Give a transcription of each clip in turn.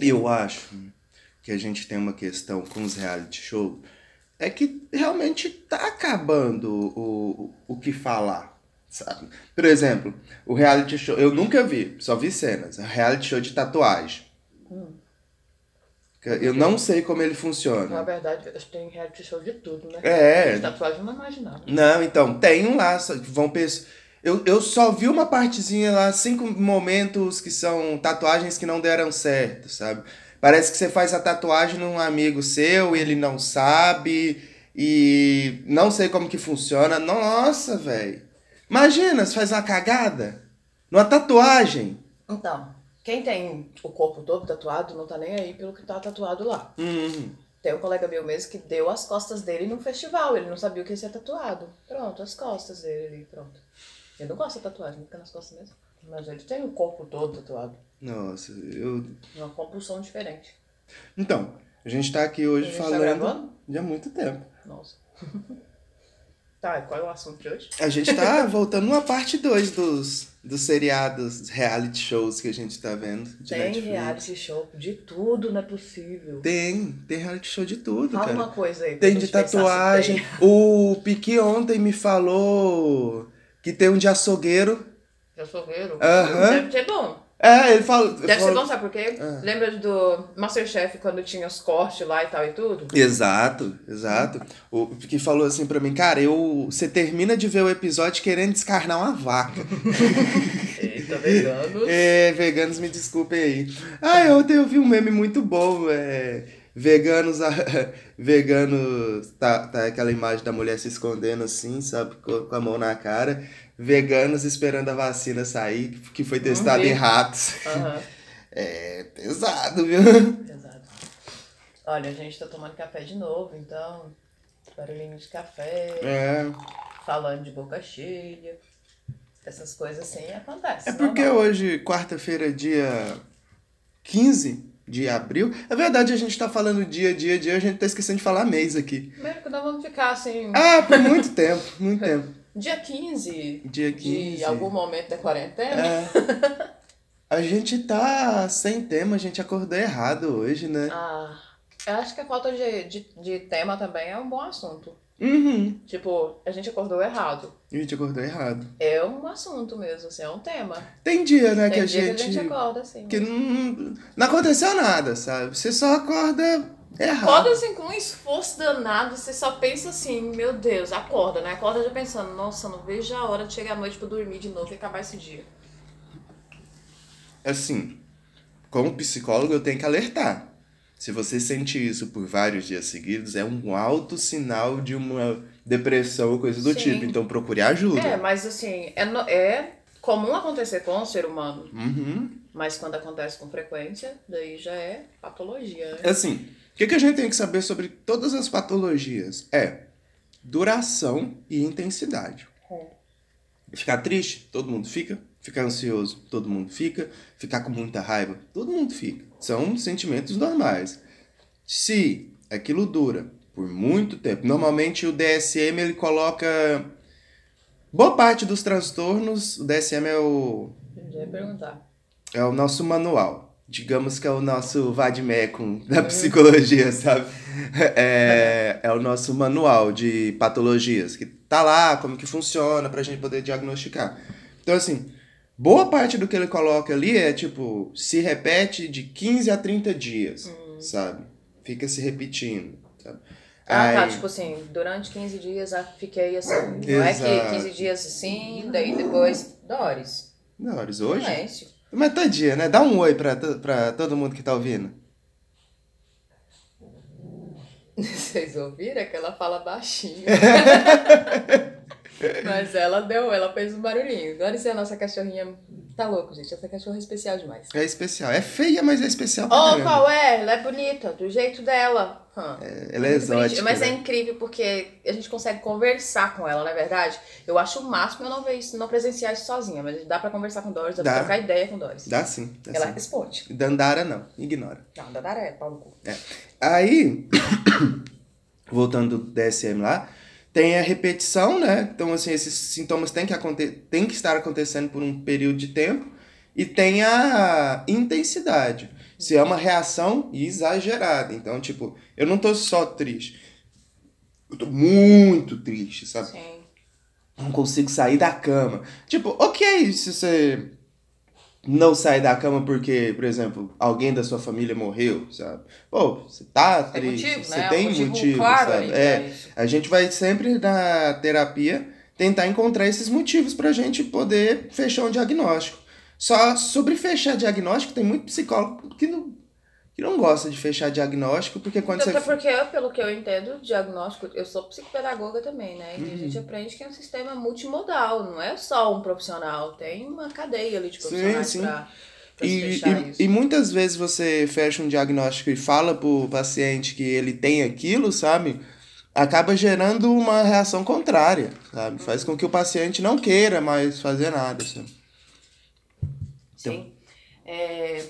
Eu acho que a gente tem uma questão com os reality show é que realmente tá acabando o, o, o que falar, sabe? Por exemplo, o reality show, eu nunca vi, só vi cenas, reality show de tatuagem. Hum. Eu não sei como ele funciona. Na verdade, tem reality show de tudo, né? É. De tatuagem não imaginava. Não, então, tem um lá, vão pessoas. Eu, eu só vi uma partezinha lá, cinco momentos que são tatuagens que não deram certo, sabe? Parece que você faz a tatuagem num amigo seu e ele não sabe e não sei como que funciona. Nossa, velho. Imagina, você faz uma cagada numa tatuagem. Então, quem tem o corpo todo tatuado não tá nem aí pelo que tá tatuado lá. Hum, Tem um colega meu mesmo que deu as costas dele num festival. Ele não sabia o que ia ser tatuado. Pronto, as costas dele ali, pronto. Ele não gosta de tatuagem, fica nas costas mesmo. Mas ele tem o corpo todo tatuado. nossa, eu. Uma compulsão diferente. Então, a gente tá aqui hoje tá falando gravando? de há muito tempo. Nossa. tá, e qual é o assunto de hoje? A gente tá voltando numa parte 2 dos, dos seriados, reality shows que a gente tá vendo. Tem Netflix. reality show de tudo, não é possível. Tem, tem reality show de tudo, Fala cara. uma coisa aí. Tem de tatuagem. tem. O Piqui ontem me falou que tem um de açougueiro. De açougueiro? Aham. Deve ser bom. É, ele falou. Deve ser falou- bom, sabe por quê? Ah. Lembra do Masterchef quando tinha os cortes lá e tal e tudo? Exato, exato. O Piqui falou assim pra mim, cara, eu, você termina de ver o episódio querendo descarnar uma vaca. Eita, vegano. É, veganos, me desculpem aí. Ah, ontem eu vi um meme muito bom. É, veganos. veganos. Tá, tá aquela imagem da mulher se escondendo assim, sabe? Com, a mão na cara. Veganos esperando a vacina sair, que foi testada em ratos. Aham, É pesado, viu? exato. Olha, a gente tá tomando café de novo, então. Barulhinho de café, É. falando de boca cheia. Essas coisas assim acontecem. É porque normal. hoje, quarta-feira, dia 15 de abril. É verdade, a gente tá falando dia, dia, dia, a gente tá esquecendo de falar mês aqui. Que nós vamos ficar assim. Ah, por muito tempo, muito tempo. Dia 15 Dia 15. de algum momento da quarentena. É. A gente tá sem tema, a gente acordou errado hoje, né? Ah, eu acho que a falta de, de, de tema também é um bom assunto. Uhum. Tipo, a gente acordou errado. A gente acordou errado. É um assunto mesmo, assim, é um tema. Tem dia, né, Tem que a dia gente. que a gente acorda assim. que não, não aconteceu nada, sabe? Você só acorda errado. Acorda assim com um esforço danado, você só pensa assim, meu Deus, acorda, né? Acorda já pensando, nossa, não vejo a hora de chegar à noite pra dormir de novo e acabar esse dia. Assim, como psicólogo, eu tenho que alertar. Se você sente isso por vários dias seguidos, é um alto sinal de uma depressão ou coisa do Sim. tipo. Então procure ajuda. É, mas assim, é, é comum acontecer com o ser humano, Uhum. mas quando acontece com frequência, daí já é patologia, né? Assim, o que, que a gente tem que saber sobre todas as patologias? É duração e intensidade. É. Ficar triste, todo mundo fica. Ficar ansioso, todo mundo fica. Ficar com muita raiva, todo mundo fica. São sentimentos normais. Se aquilo dura por muito tempo, normalmente o DSM ele coloca boa parte dos transtornos. O DSM é o Eu ia perguntar. é o nosso manual. Digamos que é o nosso vademecum da psicologia, sabe? É, é o nosso manual de patologias, que tá lá, como que funciona, pra gente poder diagnosticar. Então, assim, boa parte do que ele coloca ali é, tipo, se repete de 15 a 30 dias, sabe? Fica se repetindo, sabe? Ah, tá, Aí- tipo assim, durante 15 dias eu fiquei assim. Não é Exato. que 15 dias assim, daí depois. Dores. Horas hoje? Silêncio. Mas tadinha, né? Dá um oi pra, pra todo mundo que tá ouvindo. Vocês ouviram? É que ela fala baixinho. Mas ela deu, ela fez um barulhinho. Agora se a nossa cachorrinha. Tá louco, gente. Essa cachorra é especial demais. É especial. É feia, mas é especial pra Oh, qual é? Ela é bonita, do jeito dela. Ela é Muito bonitinha. exótica. Mas é né? incrível porque a gente consegue conversar com ela, não é verdade? Eu acho o máximo eu não ver isso, não presenciar isso sozinha, mas dá pra conversar com Doris, dá, Dá. pra trocar ideia com Doris. Dá sim, dá ela sim. responde. Dandara não, ignora. Não, Dandara é pau no cu. Aí, voltando do DSM lá, tem a repetição, né? Então, assim, esses sintomas têm que, aconte tem que estar acontecendo por um período de tempo. E tem a intensidade. Se é uma reação exagerada. Então, tipo, eu não tô só triste. Eu tô muito triste, sabe? Sim. Não consigo sair da cama. Tipo, ok, se você não sair da cama porque, por exemplo, alguém da sua família morreu, sabe? Pô, você tá Tem triste, motivo, você né? tem um motivo, motivo, claro sabe? É, isso. a gente vai sempre na terapia tentar encontrar esses motivos pra gente poder fechar um diagnóstico. Só sobre fechar diagnóstico, tem muito psicólogo que não, que não gosta de fechar diagnóstico, porque quando Até você. porque, pelo que eu entendo, diagnóstico, eu sou psicopedagoga também, né? E Uhum. a gente aprende que é um sistema multimodal, não é só um profissional, tem uma cadeia ali de Sim, profissionais sim. pra, pra E, fechar e, isso. e muitas vezes você fecha um diagnóstico e fala pro paciente que ele tem aquilo, sabe? Acaba gerando uma reação contrária, sabe? Faz com que o paciente não queira mais fazer nada, sabe? Sim. É,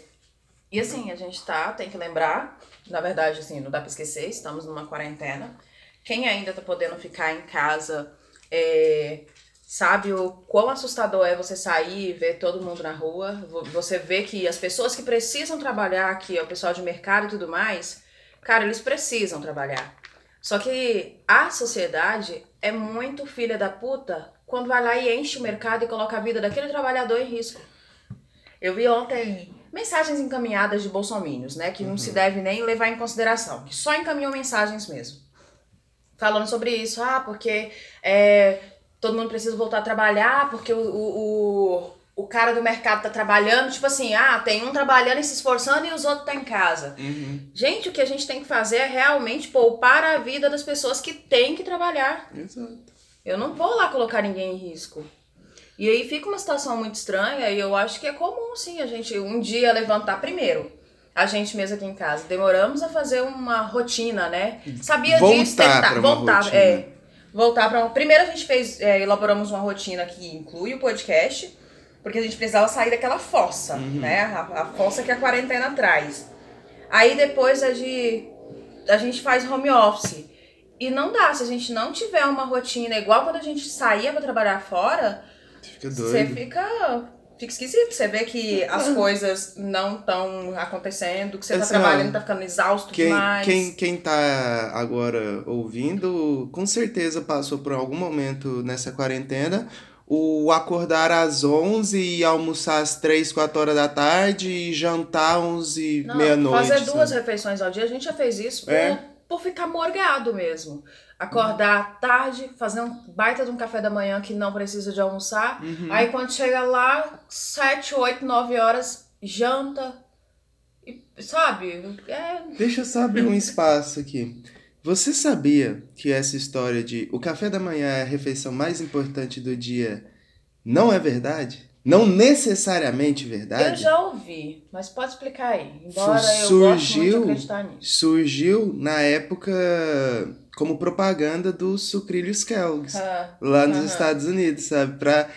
E assim, a gente tá, tem que lembrar, na verdade, assim, não dá pra esquecer, estamos numa quarentena. Quem ainda tá podendo ficar em casa, é, sabe o quão assustador é você sair e ver todo mundo na rua. Vo- Você vê que as pessoas que precisam trabalhar, que é o pessoal de mercado e tudo mais, cara, eles precisam trabalhar. Só que a sociedade é muito filha da puta quando vai lá e enche o mercado e coloca a vida daquele trabalhador em risco. Eu vi ontem mensagens encaminhadas de bolsominions, né? Que não se deve nem levar em consideração, que só encaminham mensagens mesmo. Falando sobre isso, ah, porque é, todo mundo precisa voltar a trabalhar, porque o, o, o, cara do mercado tá trabalhando, tipo assim, ah, tem um trabalhando e se esforçando e os outros tá em casa. Gente, o que a gente tem que fazer é realmente poupar a vida das pessoas que têm que trabalhar. Exato. Eu não vou lá colocar ninguém em risco. E aí fica uma situação muito estranha e eu acho que é comum, sim, a gente um dia levantar primeiro. A gente mesmo aqui em casa. Demoramos a fazer uma rotina, né? Sabia Voltar disso, tentar. pra voltar, rotina. é. Voltar para Primeiro a gente fez, é, elaboramos uma rotina que inclui o podcast, porque a gente precisava sair daquela fossa, Uhum. né? A, a fossa que a quarentena traz. Aí depois a a gente faz home office. E não dá, se a gente não tiver uma rotina igual quando a gente saía pra trabalhar fora, Fica você doido. fica, fica esquisito. Você vê que as coisas não estão acontecendo, que você tá Assim, ó, trabalhando, tá ficando exausto Quem, demais. quem, quem tá agora ouvindo, com certeza passou por algum momento nessa quarentena o acordar às 11 e almoçar às 3, 4 horas da tarde e jantar 11, Não, meia-noite. fazer duas sabe? refeições ao dia, a gente já fez isso por, É. por ficar morgado mesmo. Acordar tarde, fazer um baita de um café da manhã que não precisa de almoçar. Uhum. Aí quando chega lá, 7, 8, 9 horas, janta. E, sabe? É, Deixa eu só abrir um espaço aqui. Você sabia que essa história de o café da manhã é a refeição mais importante do dia não é verdade? Não necessariamente eu verdade? já ouvi, mas pode explicar aí. Embora eu goste muito de Surgiu- acreditar nisso. Surgiu na época como propaganda dos sucrilhos Kellogg's, Ah, lá nos. Estados Unidos, sabe? Pra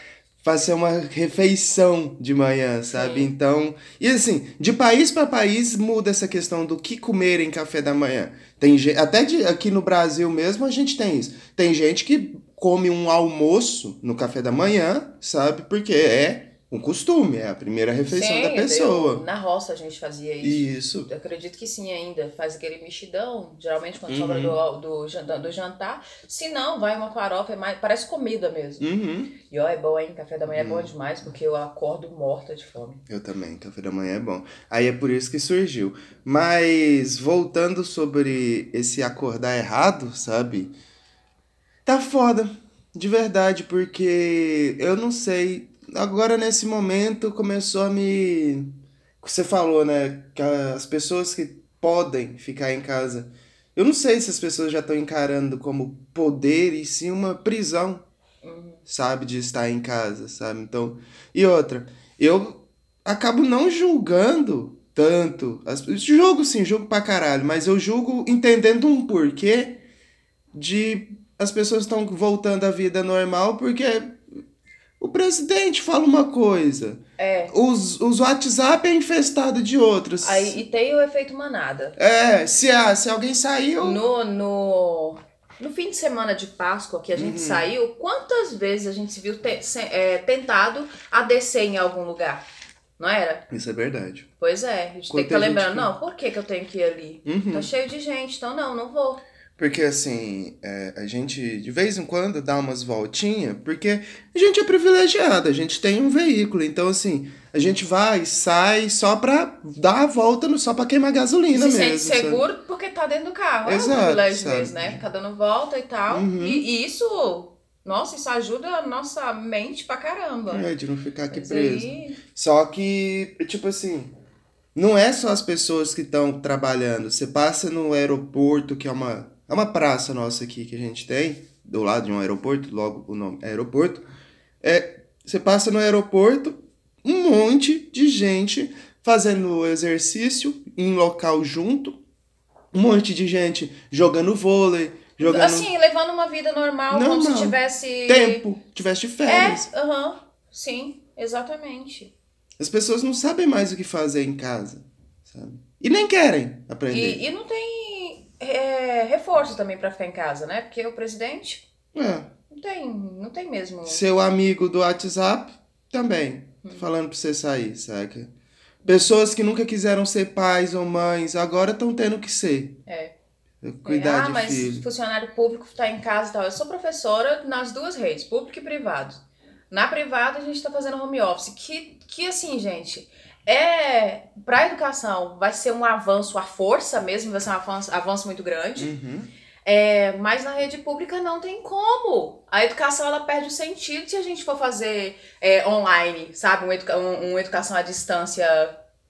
fazer uma refeição de manhã, sabe? Sim. Então, e assim, de país para país muda essa questão do que comer em café da manhã. Tem gente, até de, aqui no Brasil mesmo a gente tem isso. Tem gente que come um almoço no café da manhã, sabe? Porque é um costume, é a primeira refeição sim, da pessoa. eu- na roça a gente fazia isso. Isso. Eu acredito que sim ainda. Faz aquele mexidão, geralmente quando Uhum. sobra do, do, do jantar. Se não, vai uma farofa, é mais, parece comida mesmo. Uhum. E ó, é bom, hein? Café da manhã é Hum. bom demais, porque eu acordo morta de fome. Eu também, café da manhã é bom. Aí é por isso que surgiu. Mas voltando sobre esse acordar errado, sabe? Tá foda, de verdade, porque eu não sei. Agora nesse momento começou a me. Você falou, né? Que as pessoas que podem ficar em casa. Eu não sei se as pessoas já estão encarando como poder e sim uma prisão Uhum. sabe, de estar em casa, sabe? Então, e outra, eu acabo não julgando tanto. As, julgo sim, julgo pra caralho, mas eu julgo entendendo um porquê de as pessoas estão voltando à vida normal porque o presidente fala uma coisa, É. os, os WhatsApp é infestado de outros. Aí, e tem o efeito manada. É, se, a, se alguém saiu. No, no, no fim de semana de Páscoa que a gente Uhum. saiu, quantas vezes a gente se viu te- se- é, tentado a descer em algum lugar? Não era? Isso é verdade. Pois é, a gente tem que estar tá lembrando, não, por que, que eu tenho que ir ali? Uhum. Tá cheio de gente, então não, não vou. Porque assim, é, a gente de vez em quando dá umas voltinhas, porque a gente é privilegiado, a gente tem um veículo. Então, assim, a gente vai, sai só pra dar a volta, no, só pra queimar gasolina Se mesmo. sente seguro sabe? porque tá dentro do carro. Exato, é um privilégio mesmo, né? Ficar dando volta e tal. Uhum. E, e, isso, nossa, isso ajuda a nossa mente pra caramba. É, de não ficar aqui Mas preso. Aí... Só que, tipo assim, não é só as pessoas que estão trabalhando. Você passa no aeroporto, que é uma é uma praça nossa aqui que a gente tem, do lado de um aeroporto, logo o nome é aeroporto. É, você passa no aeroporto, um monte de gente fazendo exercício em local junto, um monte de gente jogando vôlei, jogando... Assim, levando uma vida normal, normal. como se tivesse... Tempo, tivesse de férias. É, aham, uhum, sim, exatamente. As pessoas não sabem mais o que fazer em casa, sabe? E nem querem aprender. E, e não tem é, reforço também para ficar em casa, né? Porque o presidente é. não tem, não tem mesmo. Seu amigo do WhatsApp também, hum. falando para você sair, saca? Pessoas que nunca quiseram ser pais ou mães, agora estão tendo que ser. É. Cuidar é, ah, de mas filho. funcionário público está em casa e tal. Eu sou professora nas duas redes, público e privado. Na privada a gente está fazendo home office, que, que assim, gente, é para a educação vai ser um avanço à força mesmo, vai ser um avanço, avanço muito grande. Uhum. É, mas na rede pública não tem como. A educação ela perde o sentido se a gente for fazer é, online, sabe? Uma, educa um, uma educação à distância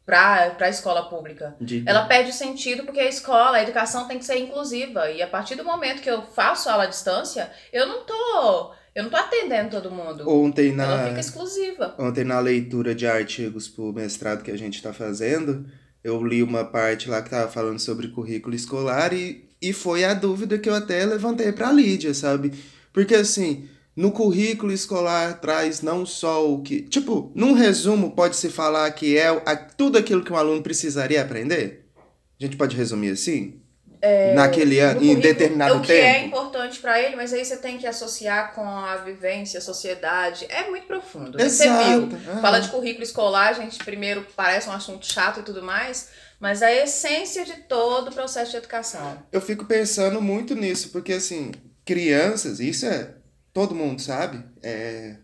para a escola pública. Ela perde o sentido porque a escola, a educação tem que ser inclusiva. E a partir do momento que eu faço aula à distância, eu não tô eu não tô atendendo todo mundo. Ontem na, Ela fica exclusiva. Ontem na leitura de artigos pro mestrado que a gente está fazendo, eu li uma parte lá que tava falando sobre currículo escolar e, e foi a dúvida que eu até levantei pra Lídia, sabe? Porque assim, no currículo escolar traz não só o que. Tipo, num resumo, pode-se falar que é tudo aquilo que um aluno precisaria aprender? A gente pode resumir assim? É, naquele ano, em determinado tempo. O que é importante para ele, mas aí você tem que associar com a vivência, a sociedade. É muito profundo. Né? Exato. Você viu? Uhum. Fala de currículo escolar, a gente primeiro parece um assunto chato e tudo mais, mas a essência de todo o processo de educação. Eu fico pensando muito nisso, porque assim, crianças, isso é. Todo mundo sabe, é,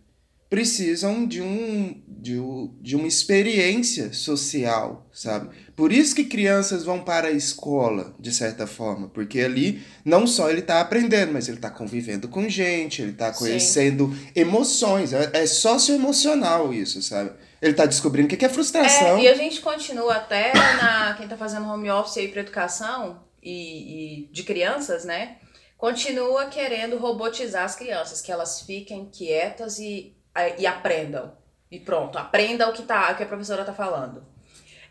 precisam de, um, de, de uma experiência social, sabe? Por isso que crianças vão para a escola, de certa forma, porque ali não só ele está aprendendo, mas ele está convivendo com gente, ele está conhecendo Sim. emoções, é, é socioemocional isso, sabe? Ele está descobrindo o que é frustração. É, e a gente continua até na quem está fazendo home office aí para educação e, e de crianças, né? Continua querendo robotizar as crianças, que elas fiquem quietas e e aprendam. E pronto, aprenda o que, tá, o que a professora está falando.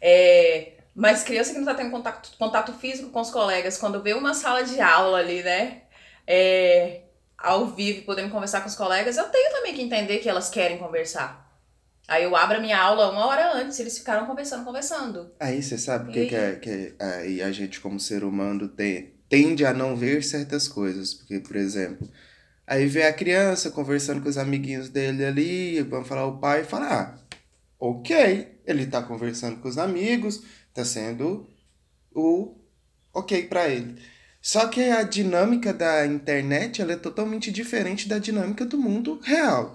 É, mas criança que não está tendo contato, contato físico com os colegas, quando vê uma sala de aula ali, né? É, ao vivo, podendo conversar com os colegas, eu tenho também que entender que elas querem conversar. Aí eu abro a minha aula uma hora antes, eles ficaram conversando, conversando. Aí você sabe que, que, é, que aí a gente, como ser humano, tem, tende a não ver certas coisas. Porque, por exemplo, Aí vê a criança conversando com os amiguinhos dele ali, vamos falar o pai e fala, ah, ok, ele tá conversando com os amigos, tá sendo o ok para ele. Só que a dinâmica da internet ela é totalmente diferente da dinâmica do mundo real.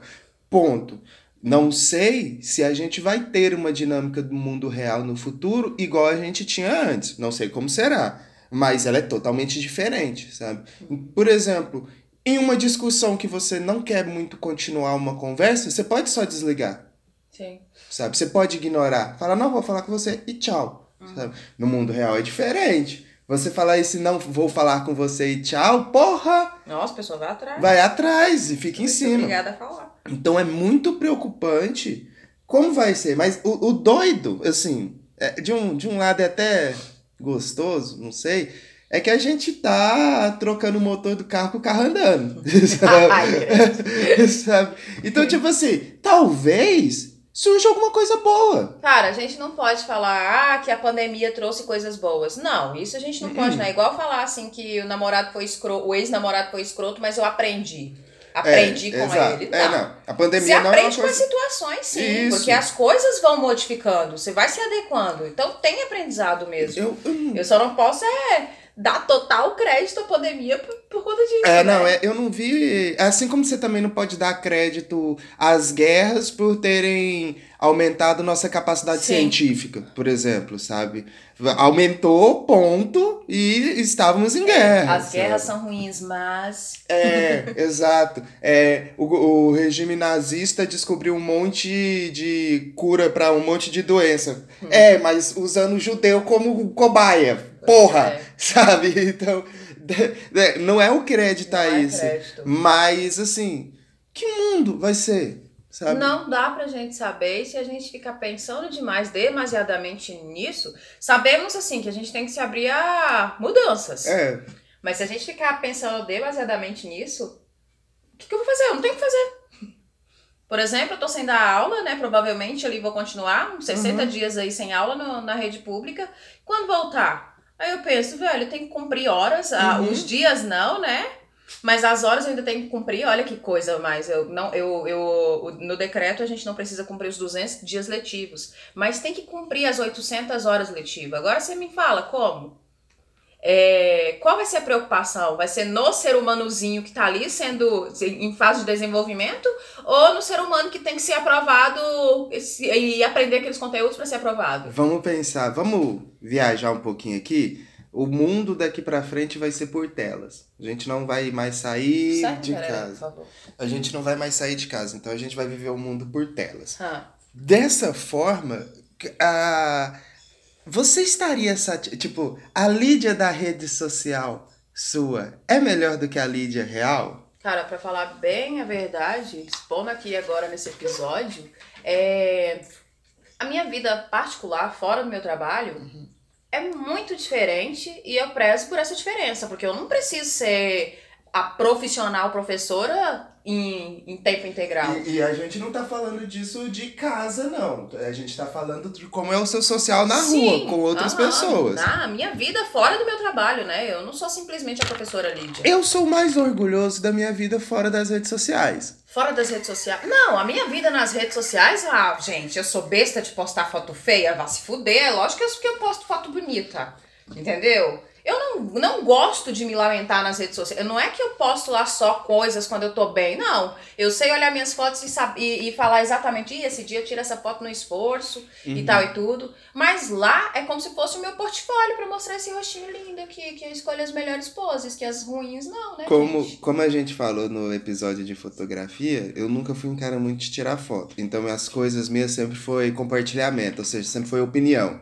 Ponto. Não sei se a gente vai ter uma dinâmica do mundo real no futuro igual a gente tinha antes. Não sei como será. Mas ela é totalmente diferente, sabe? Por exemplo, em uma discussão que você não quer muito continuar uma conversa, você pode só desligar. Sim. Sabe? Você pode ignorar. Falar, não, vou falar com você e tchau. Uhum. Sabe? No mundo real é diferente. Você falar isso, não vou falar com você e tchau, porra! Nossa, a pessoa vai atrás. Vai atrás e fica em cima. Obrigada a falar. Então é muito preocupante como vai ser. Mas o, o doido, assim, é, de, um, de um lado é até gostoso, não sei é que a gente tá trocando o motor do carro com o carro andando. Sabe? sabe? Então, tipo assim, talvez surja alguma coisa boa. Cara, a gente não pode falar ah, que a pandemia trouxe coisas boas. Não, isso a gente não pode, não. É igual falar assim que o namorado foi escroto, o ex-namorado foi escroto, mas eu aprendi. aprendi é, com exato. ele. Não. É, não. A pandemia Você não é uma aprende com as situações, sim. Isso. Porque as coisas vão modificando. Você vai se adequando. Então tem aprendizado mesmo. Eu, eu, Eu só não posso é dar total crédito à pandemia por, por conta disso. É, né? não, é, eu não vi. Assim como você também não pode dar crédito às guerras por terem aumentado nossa capacidade Sim. científica, por exemplo, sabe? Aumentou, ponto, e estávamos em guerra. As guerras sabe? são ruins, mas. É, exato. É, o, o regime nazista descobriu um monte de cura para um monte de doença. Hum. É, mas usando o judeu como cobaia. Porra! É. Sabe? Então, não é o crédito a Não é isso. crédito. Mas, assim, que mundo vai ser? Sabe? Não dá pra gente saber se a gente ficar pensando demais, demasiadamente nisso. Sabemos, assim, que a gente tem que se abrir a mudanças. É, Mas se a gente ficar pensando demasiadamente nisso, o que, que eu vou fazer? Eu não tenho o que fazer. Por exemplo, eu tô sem dar aula, né? Provavelmente ali vou continuar uns 60 Uhum. dias aí sem aula no- na rede pública. Quando voltar? Aí eu penso, velho, eu tenho que cumprir horas. ah, Uhum. os dias não, né? Mas as horas eu ainda tenho que cumprir. Olha que coisa mais. Eu, não, eu, eu, no decreto a gente não precisa cumprir os 200 dias letivos. Mas tem que cumprir as 800 horas letivas. Agora você me fala como? É, qual vai ser a preocupação? Vai ser no ser humanozinho que tá ali sendo em fase de desenvolvimento ou no ser humano que tem que ser aprovado esse- e aprender aqueles conteúdos para ser aprovado? vamos pensar, vamos viajar um pouquinho aqui. O mundo daqui pra frente vai ser por telas. A gente não vai mais sair de casa. A gente não vai mais sair de casa, então a gente vai viver o mundo por telas. Ah, Dessa forma, a... você estaria sati... tipo, a Lídia da rede social sua é melhor do que a Lídia real? Cara, pra falar bem a verdade, expondo aqui agora nesse episódio, é... a minha vida particular, fora do meu trabalho, é muito diferente e eu prezo por essa diferença, porque eu não preciso ser a profissional professora em, em tempo integral. E, e a gente não tá falando disso de casa, não. A gente tá falando de como é o seu social na Sim, rua, com outras aham, pessoas. Na minha vida fora do meu trabalho, né? Eu não sou simplesmente a professora Lídia. Eu sou mais orgulhoso da minha vida fora das redes sociais. Fora das redes sociais. Não, a minha vida nas redes sociais, ah, gente, eu sou besta de postar foto feia, vá se fuder. É lógico que eu, que eu posto foto bonita. Entendeu? Eu não, não gosto de me lamentar nas redes sociais. Não é que eu posto lá só coisas quando eu tô bem, não. Eu sei olhar minhas fotos e, sab- e, e falar exatamente, "Ih, esse dia eu tiro essa foto no esforço e Uhum. tal e tudo. Mas lá é como se fosse o meu portfólio pra mostrar esse rostinho lindo aqui, que eu escolho as melhores poses, que as ruins não, né, Como, gente? como a gente falou no episódio de fotografia, eu nunca fui um cara muito de tirar foto. Então as coisas minhas sempre foi compartilhamento, ou seja, sempre foi opinião.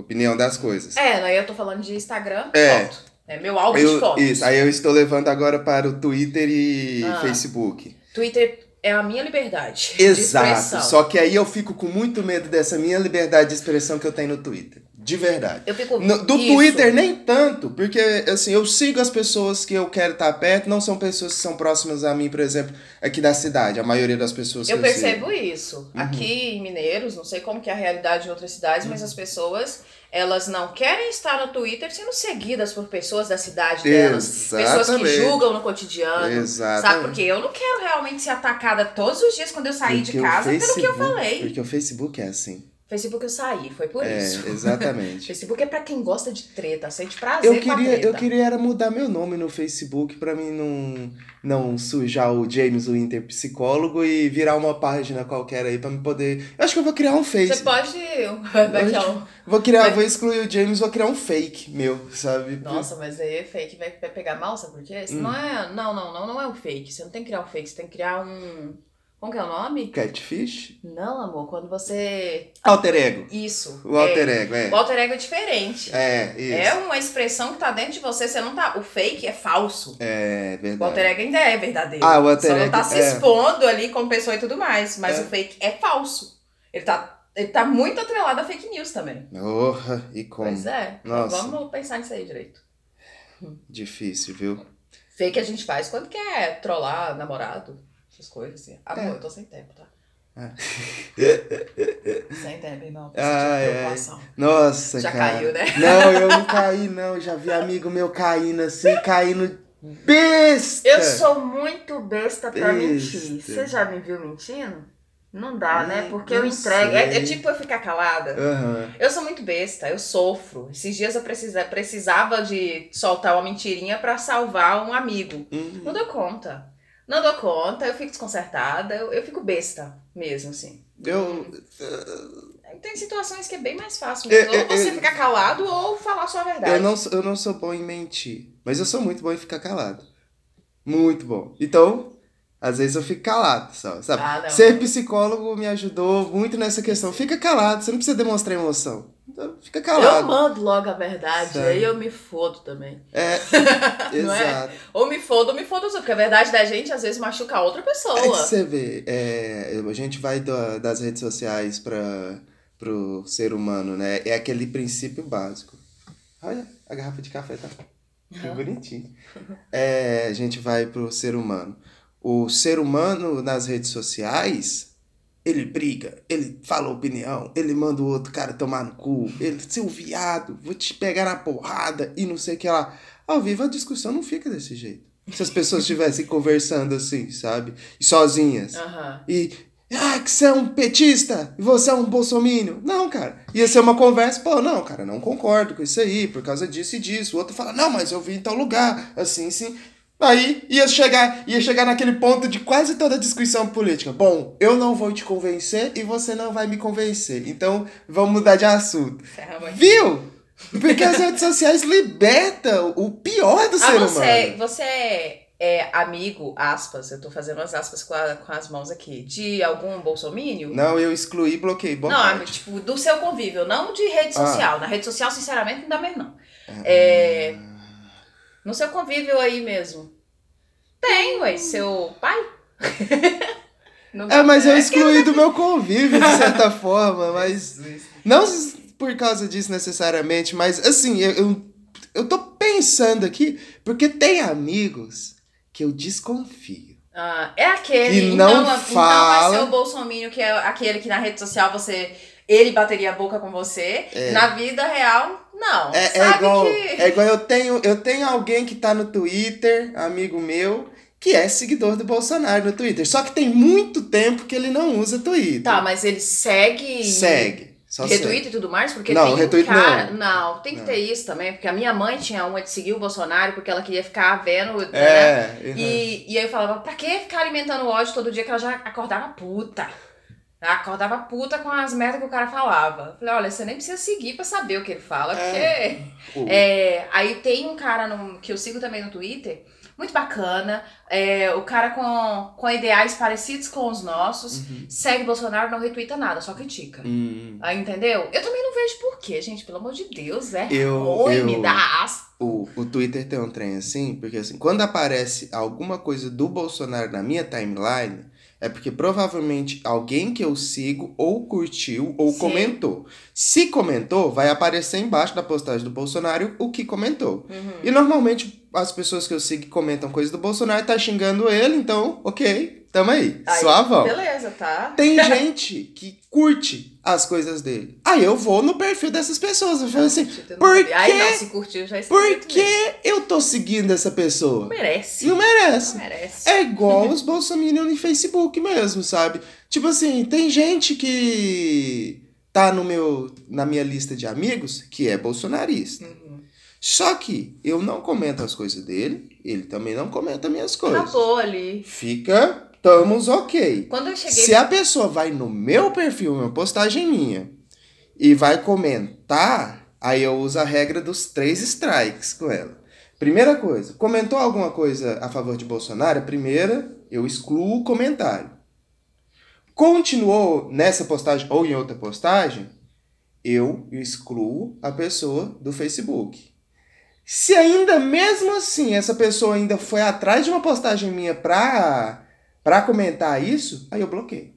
Opinião das coisas. É, aí eu tô falando de Instagram, É. foto. É meu álbum de Eu, fotos. isso, aí eu estou levando agora para o Twitter e Ah. Facebook. Twitter é a minha liberdade. de Exato. Só que aí eu fico com muito medo dessa minha liberdade de expressão que eu tenho no Twitter. De verdade. Eu fico. No- do Isso. Twitter nem tanto, porque assim, eu sigo as pessoas que eu quero estar perto, não são pessoas que são próximas a mim, por exemplo, aqui da cidade, a maioria das pessoas Eu que eu percebo isso. Uhum. Aqui em Mineiros, não sei como que é a realidade em outras cidades, mas as pessoas, elas não querem estar no Twitter sendo seguidas por pessoas da cidade delas. Pessoas que Exatamente. julgam no cotidiano. Exatamente. Sabe? Porque eu não quero realmente ser atacada todos os dias quando eu sair de Porque o casa pelo que eu falei. Porque o Facebook é assim. Facebook eu saí, foi por É, isso. exatamente. Facebook é pra quem gosta de treta, sente prazer Eu queria, eu queria era mudar meu nome no Facebook pra mim não, não sujar o James Winter psicólogo e virar uma página qualquer aí pra me poder. Eu acho que eu vou criar um Você Face. pode. Vai criar um- Vou criar, Mas- vou excluir o James, vou criar um fake meu, sabe? Nossa, mas aí é fake vai, vai pegar mal, sabe por quê? Hum. Não é. Não, não, não, não é um fake. Você não tem que criar um fake, você tem que criar um. Como que é o nome? Catfish? Não, amor, quando você. Alter ego. Isso. O alter é. ego, é. O alter ego é diferente. É, isso. É uma expressão que tá dentro de você, você não tá. O fake é falso. É O verdade. alter ego ainda é verdadeiro. Ah, o alter Só não ego, tá se é. expondo ali como pessoa e tudo mais. Mas É. o fake é falso. Ele tá, ele tá muito atrelado a fake news também. Porra, e como? Pois é. Nossa. Vamos pensar nisso aí direito. Difícil, viu? Fake a gente faz quando quer trollar namorado, essas coisas assim. Amor, É. eu tô sem tempo, tá? É. sem tempo, irmão. Ai, ai. preocupação. Nossa, Já cara. caiu, né? Não, eu não caí, não. Já vi amigo meu caindo assim, caindo besta! Eu sou muito besta pra Besta. mentir. Você já me viu mentindo? Não dá, né? Hum, Porque eu entrego. É, é tipo eu ficar calada. Aham. Eu sou muito besta, eu sofro. Esses dias eu precisa, precisava de soltar uma mentirinha pra salvar um amigo. Uhum. Não dou conta. Não dou conta, eu fico desconcertada, eu, eu fico besta mesmo, assim. Eu. Tem situações que é bem mais fácil. Eu- eu- ou você eu- ficar calado ou falar sua verdade. Eu não, sou- eu não sou bom em mentir, mas eu sou muito bom em ficar calado. Muito bom. Então, às vezes eu fico calado, só, sabe? Ah. Ser psicólogo me ajudou muito nessa questão. Fica calado, você não precisa demonstrar emoção. Então, fica Eu calado. mando logo a verdade, Sério. aí eu me fodo também. É, Não é? exato. Ou me fodo ou me fodo, porque a verdade da gente às vezes machuca a outra pessoa. É que você vê, é, a gente vai da- das redes sociais para pro ser humano, né? É aquele princípio básico. Olha, a garrafa de café tá que Aham. bonitinho. É, a gente vai pro ser humano. O ser humano nas redes sociais, ele briga, ele fala opinião, ele manda o outro cara tomar no cu, ele, seu viado, vou te pegar na porrada e não sei o que lá. Ao vivo a discussão não fica desse jeito. Se as pessoas estivessem conversando assim, sabe? Sozinhas. Aham. E. Ah, que você é um petista e você é um bolsomínio. Não, cara. Ia ser uma conversa, pô, não, cara, não concordo com isso aí, por causa disso e disso. O outro fala, não, mas eu vi em tal lugar, assim, sim. Aí ia chegar, ia chegar naquele ponto de quase toda discussão política. Bom, eu não vou te convencer e você não vai me convencer. Então, vamos mudar de assunto. Mãe. Viu? Porque as redes sociais libertam o pior do Ah, ser você, humano. você é, é amigo, aspas, eu tô fazendo as aspas com, a- com as mãos aqui, de algum bolsomínio? Não, eu excluí bloqueei. Boa Não, tipo, do seu convívio, não de rede Ah. social. Na rede social, sinceramente, não dá mesmo, não. É, no seu convívio aí mesmo. Tem, ué, seu pai? Não É, mas eu é excluí do meu convívio, de certa forma, mas. Não por causa disso necessariamente, mas assim, eu, eu, eu tô pensando aqui, porque tem amigos que eu desconfio. Ah, é aquele. Que então, não então vai fala. ser o Bolsonaro, que é aquele que na rede social você. Ele bateria a boca com você. Na vida real, não. É, é igual, que. é igual eu tenho, eu tenho alguém que tá no Twitter, amigo meu, que é seguidor do Bolsonaro no Twitter. Só que tem muito tempo que ele não usa Twitter. Tá, mas ele segue. Segue. Só Retweet segue. e tudo mais? Porque Não, tem um cara. não. tem que Não. ter isso também, porque a minha mãe tinha uma de seguir o Bolsonaro porque ela queria ficar vendo. né? É, uhum. E, e aí eu falava, pra que ficar alimentando ódio todo dia que ela já acordava puta? Acordava puta com as merdas que o cara falava. Falei, olha, você nem precisa seguir pra saber o que ele fala, É. porque. O- É, aí tem um cara no- que eu sigo também no Twitter, muito bacana. É, o cara com, com ideais parecidos com os nossos. Uhum. Segue Bolsonaro, não retuita nada, só critica. Hum. Ah, entendeu? Eu também não vejo por quê, gente. Pelo amor de Deus, é Eu- ruim, eu- me dá asco. O, o Twitter tem um trem assim, porque assim, quando aparece alguma coisa do Bolsonaro na minha timeline, é porque provavelmente alguém que eu sigo ou curtiu ou Sim. comentou. Se comentou, vai aparecer embaixo da postagem do Bolsonaro o que comentou. Uhum. E normalmente as pessoas que eu sigo que comentam coisas do Bolsonaro tá xingando ele, então, ok, tamo aí, Aí, suavão. Beleza, tá? Tem gente que curte as coisas dele. Aí eu vou no perfil dessas pessoas. Eu falo assim, por Aí quê? não, se curtiu, já está por que eu tô seguindo essa pessoa? Não merece. Não merece. Não merece. É igual os bolsominions no Facebook mesmo, sabe? Tipo assim, tem gente que tá no meu, na minha lista de amigos que é bolsonarista. Uhum. Só que eu não comento as coisas dele, ele também não comenta minhas coisas. Acabou ali. Fica, estamos ok. Quando eu cheguei. Se a pessoa vai no meu perfil, uma postagem minha, e vai comentar, aí eu uso a regra dos três strikes com ela. Primeira coisa, comentou alguma coisa a favor de Bolsonaro? Primeira, eu excluo o comentário. Continuou nessa postagem ou em outra postagem, eu excluo a pessoa do Facebook. Se ainda mesmo assim essa pessoa ainda foi atrás de uma postagem minha pra, pra comentar isso, aí eu bloqueio.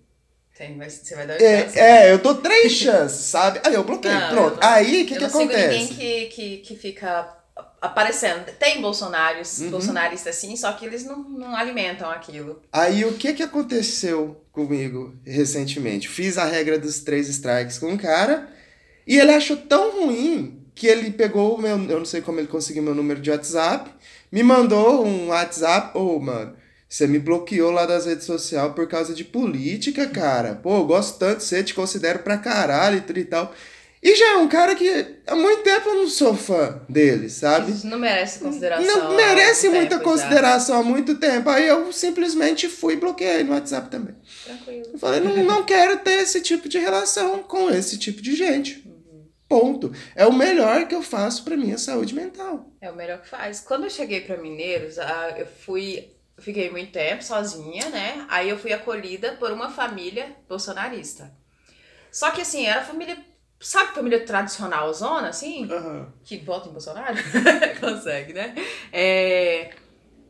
Tem, você vai dar uma chance. É, é, eu dou três chances, sabe? Aí eu bloqueio. Não, Pronto. eu não- aí o que, que não acontece? ninguém que, que, que fica aparecendo. Tem bolsonaristas, Uhum. bolsonaristas sim, só que eles não, não alimentam aquilo. Aí o que que aconteceu comigo recentemente? Fiz a regra dos três strikes com um cara e ele achou tão ruim que ele pegou o meu, eu não sei como ele conseguiu meu número de WhatsApp, me mandou um WhatsApp, ô, oh, mano, você me bloqueou lá das redes sociais por causa de política, cara. Pô, eu gosto tanto de você, te considero pra caralho e tal. E já é um cara que há muito tempo eu não sou fã dele, sabe? Não merece consideração. Não merece muita consideração já. há muito tempo. Aí eu simplesmente fui e bloqueei no WhatsApp também. Tranquilo. Eu falei, não, não quero ter esse tipo de relação com esse tipo de gente. Ponto. É o melhor que eu faço pra minha saúde mental. É o melhor que faz. Quando eu cheguei pra Mineiros, eu fui. Fiquei muito tempo sozinha, né? Aí eu fui acolhida por uma família bolsonarista. Só que assim, era família Sabe família tradicional zona, assim? Uhum. Que vota em Bolsonaro? Consegue, né? É...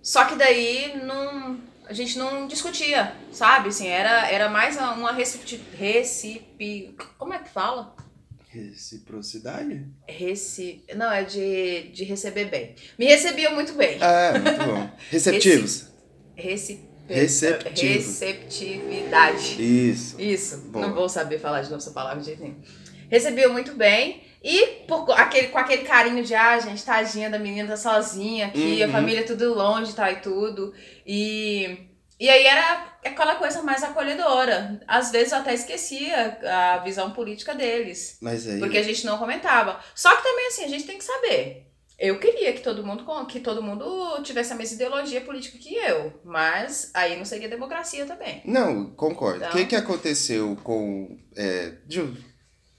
Só que daí não, a gente não discutia, sabe? Assim, era, era mais uma recipi... recipi... Como é que fala? Reciprocidade? Reci... Não, é de, de receber bem. Me recebiam muito bem. Ah, muito bom. Receptivos. Reci... Receptividade. Isso. Isso. Bom. Não vou saber falar de novo essa palavra de jeito nenhum recebeu muito bem. E por aquele, com aquele carinho de, ah, gente, tadinha da menina tá sozinha aqui, uhum. a família tudo longe, tá, e tudo. E, e aí era aquela coisa mais acolhedora. Às vezes eu até esquecia a visão política deles. Mas aí... Porque a gente não comentava. Só que também, assim, a gente tem que saber. Eu queria que todo mundo que todo mundo tivesse a mesma ideologia política que eu, mas aí não seria democracia também. Não, concordo. Então... O que, que aconteceu com. É, de,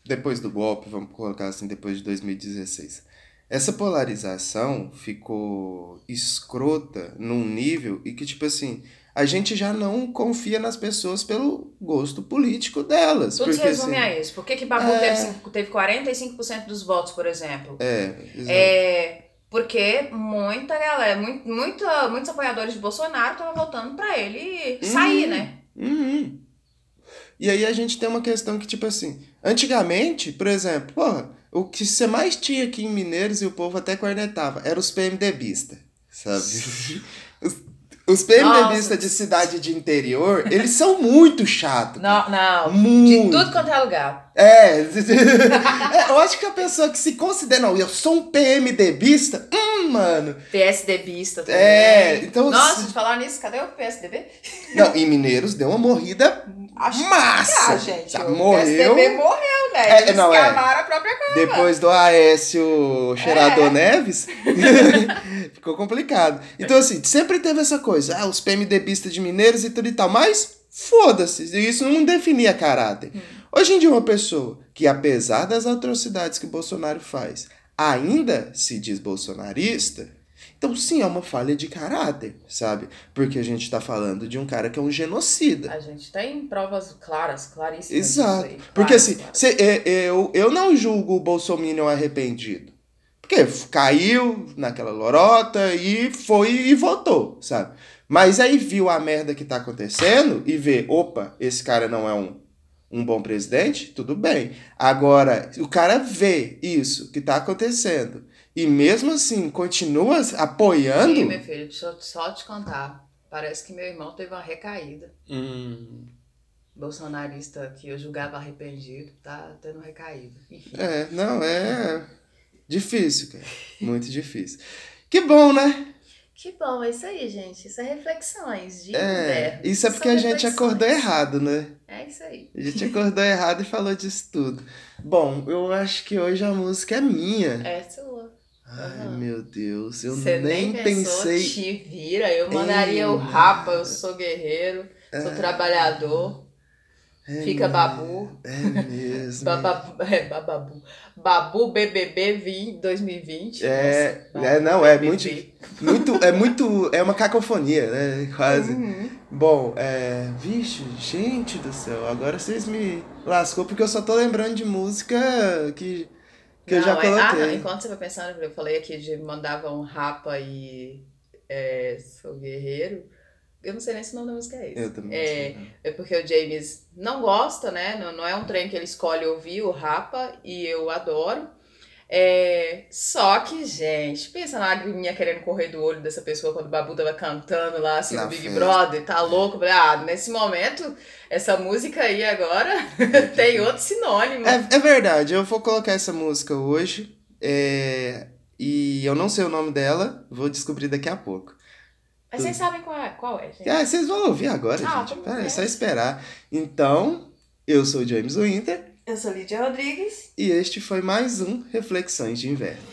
depois do golpe, vamos colocar assim, depois de 2016. Essa polarização ficou escrota num nível e que, tipo assim, a gente já não confia nas pessoas pelo gosto político delas. Tudo porque, se resume assim, a isso. Por que, que Babu é... teve, teve 45% dos votos, por exemplo? É. É, porque muita galera, muito, muita, muitos apoiadores de Bolsonaro estavam votando para ele sair, uhum, né? Uhum. E aí a gente tem uma questão que, tipo assim, antigamente, por exemplo, porra, o que você mais tinha aqui em Mineiros e o povo até cornetava era os PMDBistas, sabe? os, PMDBistas de cidade de interior, eles são muito chatos. Não, não. Muito. De tudo quanto é lugar. É. é. Eu acho que a pessoa que se considera, não, eu sou um PMDBista, hum, mano. PSDBista também. É, então. Nossa, de falar nisso, cadê o PSDB? Não, em Mineiros deu uma morrida Acho Massa! Que, gente, tá, morreu. O PSDB morreu, Eles é, não, é. a própria cama. Depois do Aécio Cheirador é. Neves, ficou complicado. Então, assim, sempre teve essa coisa. Ah, os PMDBistas de Mineiros e tudo e tal. Mas, foda-se. Isso não definia caráter. Hum. Hoje em dia, uma pessoa que, apesar das atrocidades que Bolsonaro faz, ainda se diz bolsonarista então, sim, é uma falha de caráter, sabe? Porque a gente tá falando de um cara que é um genocida. A gente tem provas claras, claríssimas. Exato. Aí, Porque assim, cê, é, eu, eu não julgo o Bolsonaro arrependido. Porque caiu naquela lorota e foi e votou, sabe? Mas aí viu a merda que tá acontecendo e vê, opa, esse cara não é um, um bom presidente, tudo bem. Agora, o cara vê isso que tá acontecendo e mesmo assim continua apoiando. Sim, meu filho, só, só te contar. Parece que meu irmão teve uma recaída. Hum. Bolsonarista que eu julgava arrependido, tá tendo recaída. É, não, é difícil, cara. Muito difícil. Que bom, né? Que bom, é isso aí, gente. Isso é reflexões de é, Isso é porque a gente acordou errado, né? É isso aí. A gente acordou errado e falou disso tudo. Bom, eu acho que hoje a música é minha. É sua. Ai, uhum. meu Deus, eu Você nem, nem pensou, pensei. Te vira, eu mandaria Ei, o rapa, eu sou guerreiro, sou é, trabalhador. É fica mesmo, babu. É mesmo. Bababu, é, bababu. Babu BBB 20, 2020. É, Nossa, é não, é muito, muito, é muito, é uma cacofonia, né, quase. Uhum. Bom, é, vixe, gente do céu, agora vocês me lascou porque eu só tô lembrando de música que que não, eu já coloquei. É, ah, não, enquanto você vai pensando, eu falei aqui de mandava um rapa e é, sou guerreiro. Eu não sei nem se o nome da música é esse. Eu também é, sei, é porque o James não gosta, né? Não, não é um trem que ele escolhe ouvir, o rapa, e eu adoro. É, só que, gente, pensa na lagriminha querendo correr do olho dessa pessoa quando o Babu tava cantando lá, assim, na Big fim. Brother, tá é. louco. Ah, nesse momento, essa música aí agora é tem outro sinônimo. É, é, verdade, eu vou colocar essa música hoje, é, e eu não sei o nome dela, vou descobrir daqui a pouco. Mas vocês hum. sabem qual é, qual é gente. Ah, vocês vão ouvir agora, ah, gente. Pera, é só esperar. Então, eu sou o James Winter. Eu sou Lídia Rodrigues. E este foi mais um Reflexões de Inverno.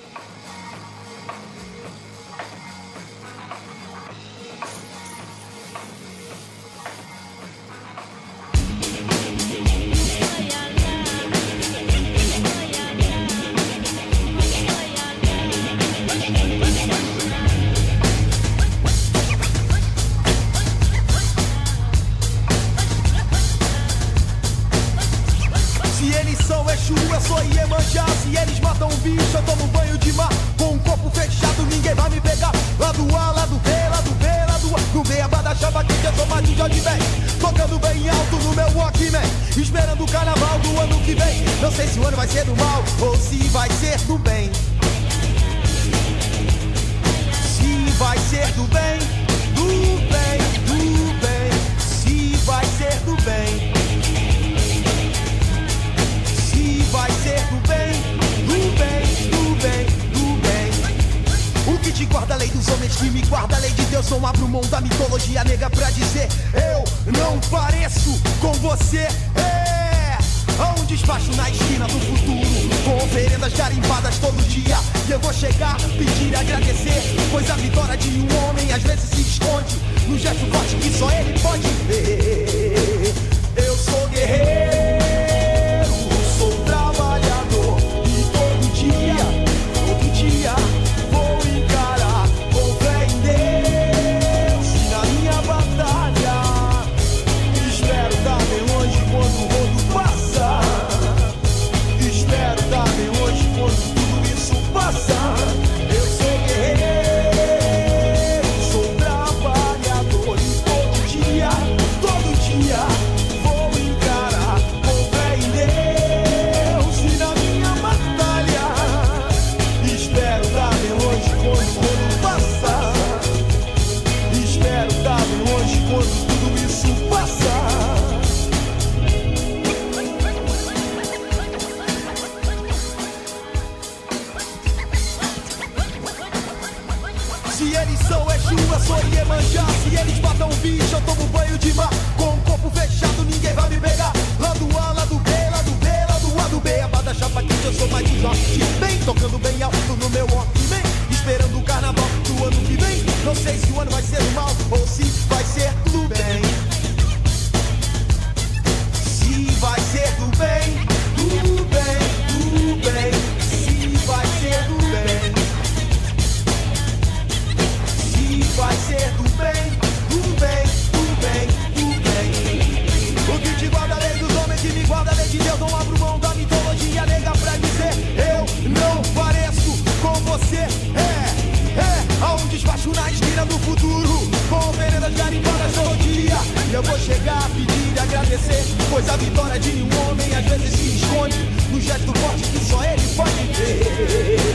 Que eu não abro mão da mitologia nega pra dizer, eu não pareço com você. É, é, há um despacho na esquina do futuro, com veredas garimbadas todo dia. Eu vou chegar, pedir e agradecer, pois a vitória de um homem às vezes se esconde no gesto forte que só ele pode ter.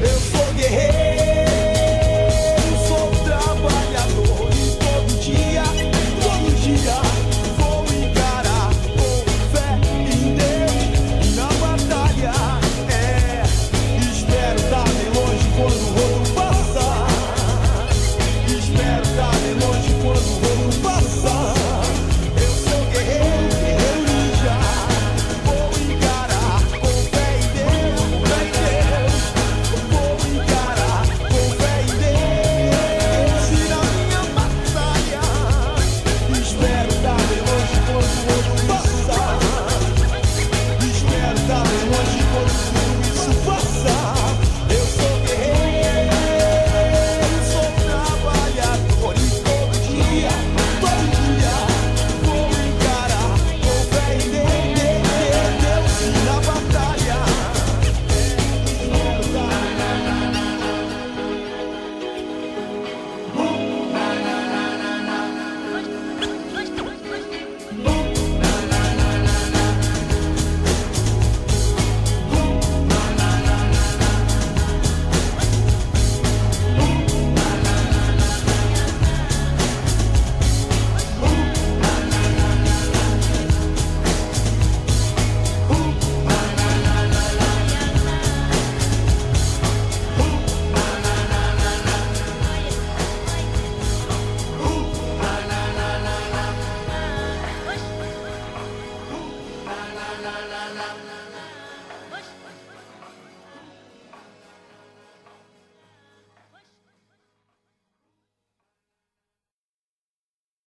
Eu sou guerreiro.